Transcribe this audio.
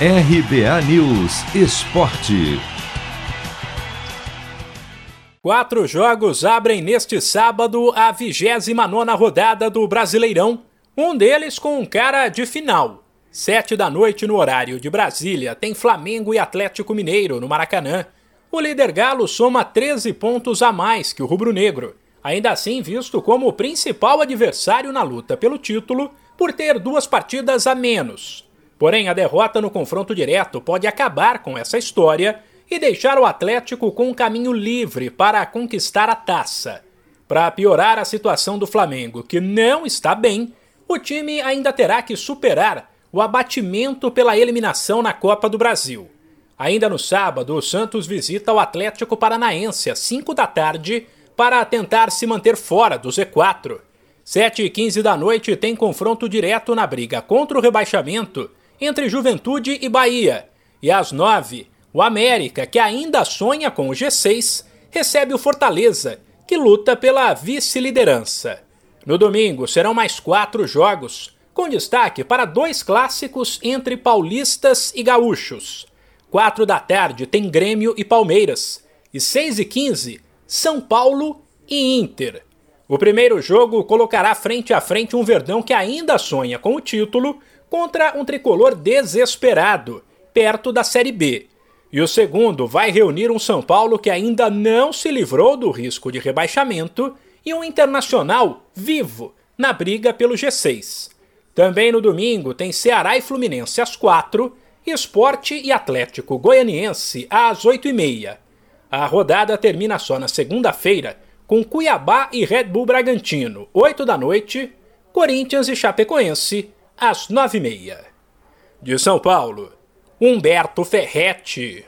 RBA News Esporte. Quatro jogos abrem neste sábado a 29 rodada do Brasileirão. Um deles com um cara de final. Sete da noite no horário de Brasília, tem Flamengo e Atlético Mineiro no Maracanã. O líder Galo soma 13 pontos a mais que o rubro-negro, ainda assim visto como o principal adversário na luta pelo título por ter duas partidas a menos. Porém, a derrota no confronto direto pode acabar com essa história e deixar o Atlético com um caminho livre para conquistar a taça. Para piorar a situação do Flamengo, que não está bem, o time ainda terá que superar o abatimento pela eliminação na Copa do Brasil. Ainda no sábado, o Santos visita o Atlético Paranaense às 5 da tarde para tentar se manter fora do Z4. 7 e 15 da noite tem confronto direto na briga contra o rebaixamento entre Juventude e Bahia. E às 9, o América, que ainda sonha com o G6, recebe o Fortaleza, que luta pela vice-liderança. No domingo serão mais quatro jogos, com destaque para dois clássicos entre paulistas e gaúchos. 4 da tarde tem Grêmio e Palmeiras. E 6 e 15, São Paulo e Inter. O primeiro jogo colocará frente a frente um Verdão que ainda sonha com o título contra um tricolor desesperado, perto da Série B. E o segundo vai reunir um São Paulo que ainda não se livrou do risco de rebaixamento e um Internacional vivo na briga pelo G6. Também no domingo tem Ceará e Fluminense às 4, Esporte e Atlético Goianiense às 8h30. A rodada termina só na segunda-feira com Cuiabá e Red Bull Bragantino, 8 da noite, Corinthians e Chapecoense às 9h30. De São Paulo, Humberto Ferretti.